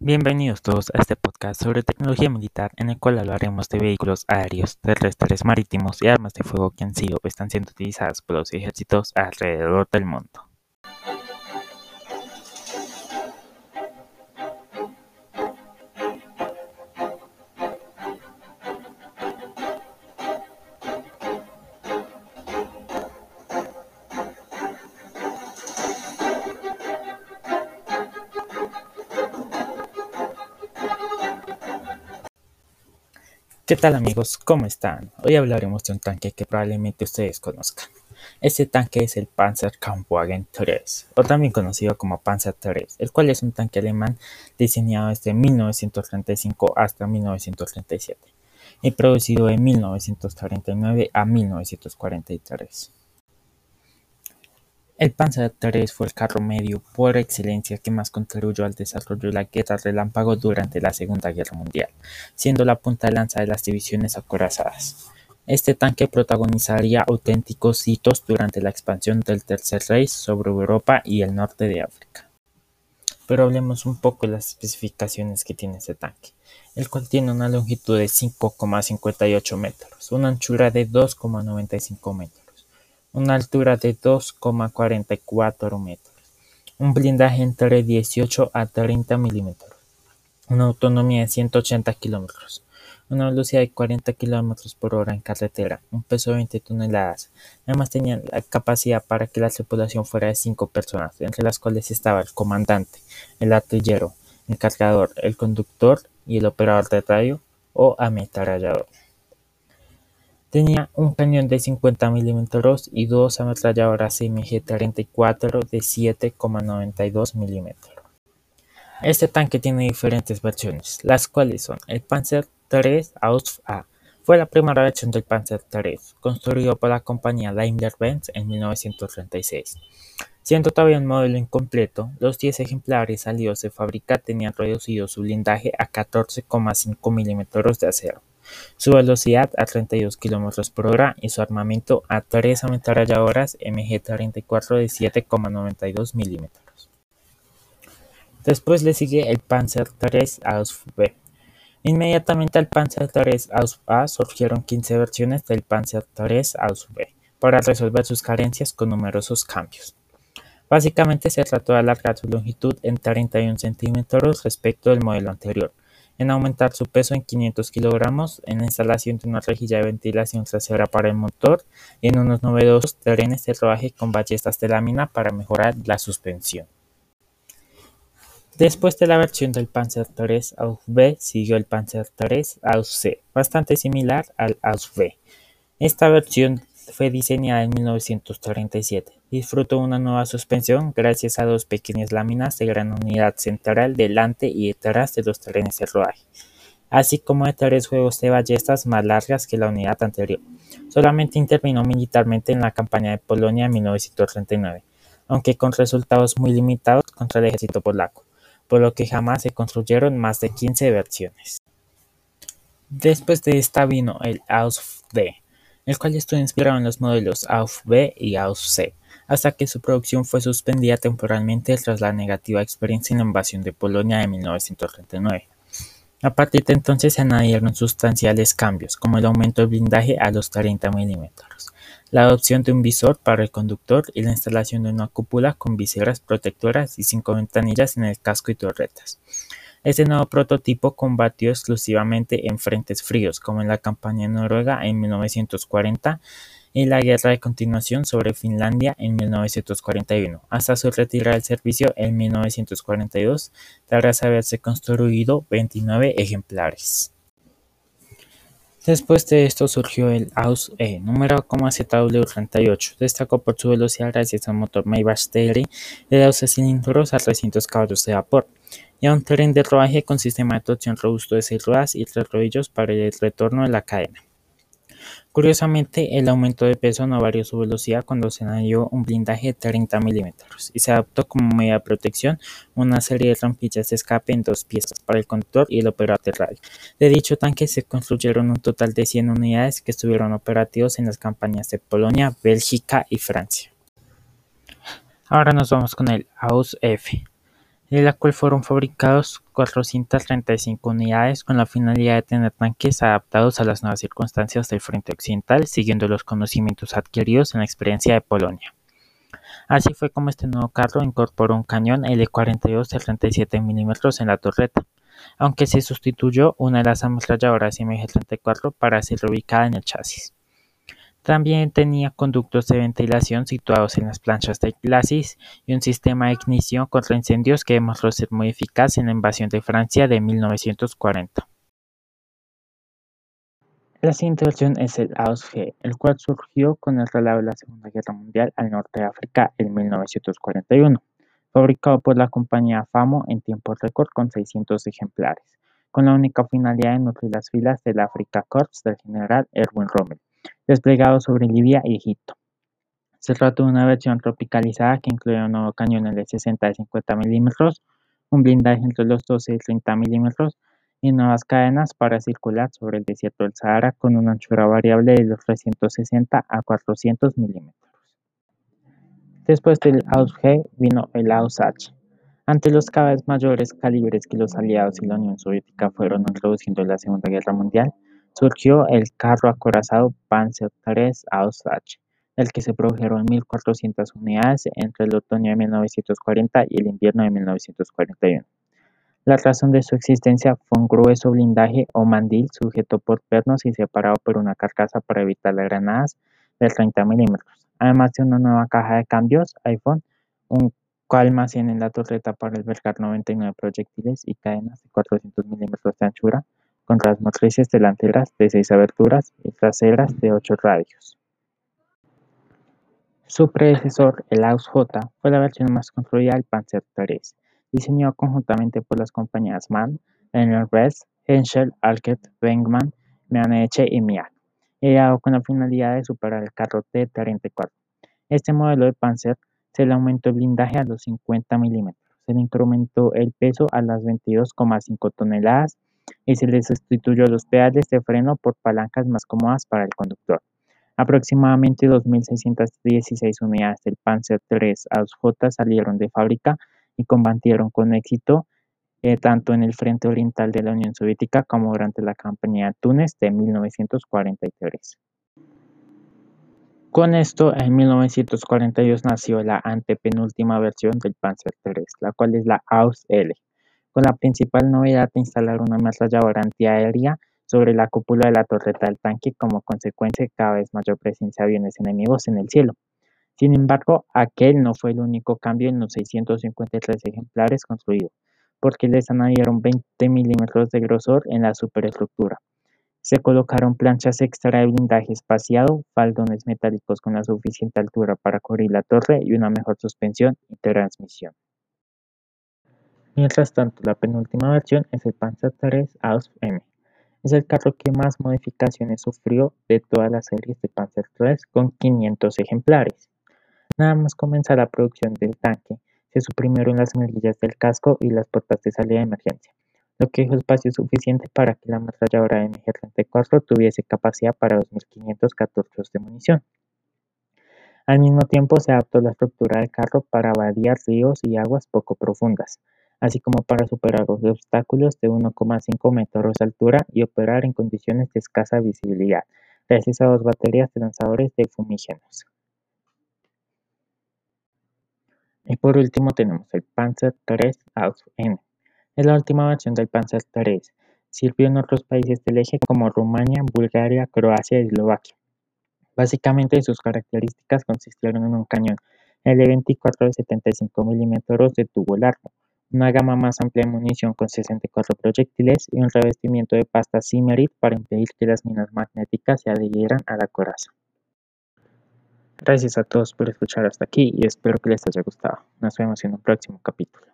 Bienvenidos todos a este podcast sobre tecnología militar en el cual hablaremos de vehículos aéreos, terrestres, marítimos y armas de fuego que han sido o están siendo utilizadas por los ejércitos alrededor del mundo. ¿Qué tal amigos? ¿Cómo están? Hoy hablaremos de un tanque que probablemente ustedes conozcan. Este tanque es el Panzer Kampfwagen 3, o también conocido como Panzer 3, el cual es un tanque alemán diseñado desde 1935 hasta 1937 y producido de 1939 a 1943. El Panzer III fue el carro medio por excelencia que más contribuyó al desarrollo de la guerra relámpago durante la Segunda Guerra Mundial, siendo la punta de lanza de las divisiones acorazadas. Este tanque protagonizaría auténticos hitos durante la expansión del Tercer Reich sobre Europa y el norte de África. Pero hablemos un poco de las especificaciones que tiene este tanque, el cual tiene una longitud de 5,58 metros, una anchura de 2,95 metros una altura de 2,44 metros, un blindaje entre 18 a 30 milímetros, una autonomía de 180 kilómetros, una velocidad de 40 kilómetros por hora en carretera, un peso de 20 toneladas. Además tenía la capacidad para que la tripulación fuera de 5 personas, entre las cuales estaba el comandante, el artillero, el cargador, el conductor y el operador de radio o ametrallador. Tenía un cañón de 50 mm y dos ametralladoras MG-34 de 7,92 mm. Este tanque tiene diferentes versiones, las cuales son el Panzer III Ausf A. Fue la primera versión del Panzer III, construido por la compañía Daimler-Benz en 1936. Siendo todavía un modelo incompleto, los 10 ejemplares salidos de fábrica tenían reducido su blindaje a 14,5 mm de acero su velocidad a 32 km por hora y su armamento a tres ametralladoras MG-34 de 7,92 mm. Después le sigue el Panzer III B. Inmediatamente al Panzer III A surgieron 15 versiones del Panzer III B para resolver sus carencias con numerosos cambios. Básicamente se trató de alargar su longitud en 31 centímetros respecto del modelo anterior, en aumentar su peso en 500 kilogramos, en la instalación de una rejilla de ventilación trasera para el motor y en unos novedosos trenes de rodaje con ballestas de lámina para mejorar la suspensión. Después de la versión del Panzer III Ausf B siguió el Panzer III Ausf C, bastante similar al Ausf B. Esta versión fue diseñada en 1937. Disfrutó una nueva suspensión gracias a dos pequeñas láminas de gran unidad central delante y detrás de los trenes de rodaje, así como de tres juegos de ballestas más largas que la unidad anterior. Solamente intervino militarmente en la campaña de Polonia en 1939, aunque con resultados muy limitados contra el ejército polaco, por lo que jamás se construyeron más de 15 versiones. Después de esta vino el Ausf D, el cual estuvo inspirado en los modelos AUF B y AUF C, hasta que su producción fue suspendida temporalmente tras la negativa experiencia en la invasión de Polonia de 1939. A partir de entonces se añadieron sustanciales cambios, como el aumento del blindaje a los 30 mm, la adopción de un visor para el conductor y la instalación de una cúpula con viseras protectoras y cinco ventanillas en el casco y torretas. Este nuevo prototipo combatió exclusivamente en frentes fríos, como en la campaña noruega en 1940 y la guerra de continuación sobre Finlandia en 1941, hasta su retirada del servicio en 1942, tras haberse construido 29 ejemplares. Después de esto surgió el AUS E, número como ZW38. Destacó por su velocidad gracias al motor Maybach Theory de 12 cilindros a 300 caballos de vapor y a un tren de rodaje con sistema de torsión robusto de 6 ruedas y 3 rodillos para el retorno de la cadena. Curiosamente, el aumento de peso no varió su velocidad cuando se añadió un blindaje de 30 milímetros y se adoptó como medida de protección una serie de rampillas de escape en dos piezas para el conductor y el operador de radio. De dicho tanque se construyeron un total de 100 unidades que estuvieron operativos en las campañas de Polonia, Bélgica y Francia. Ahora nos vamos con el AUS-F. De la cual fueron fabricados 435 unidades con la finalidad de tener tanques adaptados a las nuevas circunstancias del frente occidental, siguiendo los conocimientos adquiridos en la experiencia de Polonia. Así fue como este nuevo carro incorporó un cañón L42 de 37 mm en la torreta, aunque se sustituyó una de las ametralladoras MG34 para ser ubicada en el chasis. También tenía conductos de ventilación situados en las planchas del glacis y un sistema de ignición contra incendios que demostró ser muy eficaz en la invasión de Francia de 1940. La siguiente versión es el AUS-G, el cual surgió con el relato de la Segunda Guerra Mundial al norte de África en 1941, fabricado por la compañía FAMO en tiempo récord con 600 ejemplares, con la única finalidad de nutrir las filas del Afrika Korps del general Erwin Rommel desplegado sobre Libia y Egipto. Se trata de una versión tropicalizada que incluye un nuevo cañón de 60 y 50 mm, un blindaje entre los 12 y 30 mm y nuevas cadenas para circular sobre el desierto del Sahara con una anchura variable de los 360 a 400 mm. Después del AUS-G vino el AUS-H. Ante los cada vez mayores calibres que los aliados y la Unión Soviética fueron introduciendo en la Segunda Guerra Mundial, surgió el carro acorazado Panzer III Ausf, del que se produjeron 1.400 unidades entre el otoño de 1940 y el invierno de 1941. La razón de su existencia fue un grueso blindaje o mandil sujeto por pernos y separado por una carcasa para evitar las granadas de 30 mm, además de una nueva caja de cambios iPhone, un almacén en la torreta para albergar 99 proyectiles y cadenas de 400 mm de anchura, las motrices delanteras de seis aberturas y traseras de ocho radios. Su predecesor, el Aus-J, fue la versión más construida del Panzer III, diseñado conjuntamente por las compañías MAN, Benz, Henschel, Alket, Wengmann, Meaneche y Miak, ideado con la finalidad de superar el carro T-34. Este modelo de Panzer se le aumentó el blindaje a los 50 milímetros, se le incrementó el peso a las 22,5 toneladas y se le sustituyó los pedales de freno por palancas más cómodas para el conductor. Aproximadamente 2.616 unidades del Panzer III Ausf salieron de fábrica y combatieron con éxito eh, tanto en el frente oriental de la Unión Soviética como durante la campaña de Túnez de 1943. Con esto, en 1942 nació la antepenúltima versión del Panzer III, la cual es la Aus-L con la principal novedad de instalar una ametralladora antiaérea sobre la cúpula de la torreta del tanque como consecuencia de cada vez mayor presencia de aviones enemigos en el cielo. Sin embargo, aquel no fue el único cambio en los 653 ejemplares construidos, porque les añadieron 20 milímetros de grosor en la superestructura. Se colocaron planchas extra de blindaje espaciado, faldones metálicos con la suficiente altura para cubrir la torre y una mejor suspensión y transmisión. Mientras tanto, la penúltima versión es el Panzer III Ausf M. Es el carro que más modificaciones sufrió de todas las series de Panzer III con 500 ejemplares. Nada más comenzar la producción del tanque, se suprimieron las manillas del casco y las puertas de salida de emergencia, lo que dejó espacio suficiente para que la ametralladora MG-34 tuviese capacidad para 2.500 cartuchos de munición. Al mismo tiempo se adaptó la estructura del carro para vadear ríos y aguas poco profundas, así como para superar los obstáculos de 1,5 metros de altura y operar en condiciones de escasa visibilidad, gracias a dos baterías de lanzadores de fumígenos. Y por último tenemos el Panzer III Ausf N. Es la última versión del Panzer III. Sirvió en otros países del eje como Rumania, Bulgaria, Croacia y Eslovaquia. Básicamente sus características consistieron en un cañón L24 de 75 mm de tubo largo, una gama más amplia de munición con 64 proyectiles y un revestimiento de pasta Simerit para impedir que las minas magnéticas se adhieran a la coraza. Gracias a todos por escuchar hasta aquí y espero que les haya gustado. Nos vemos en un próximo capítulo.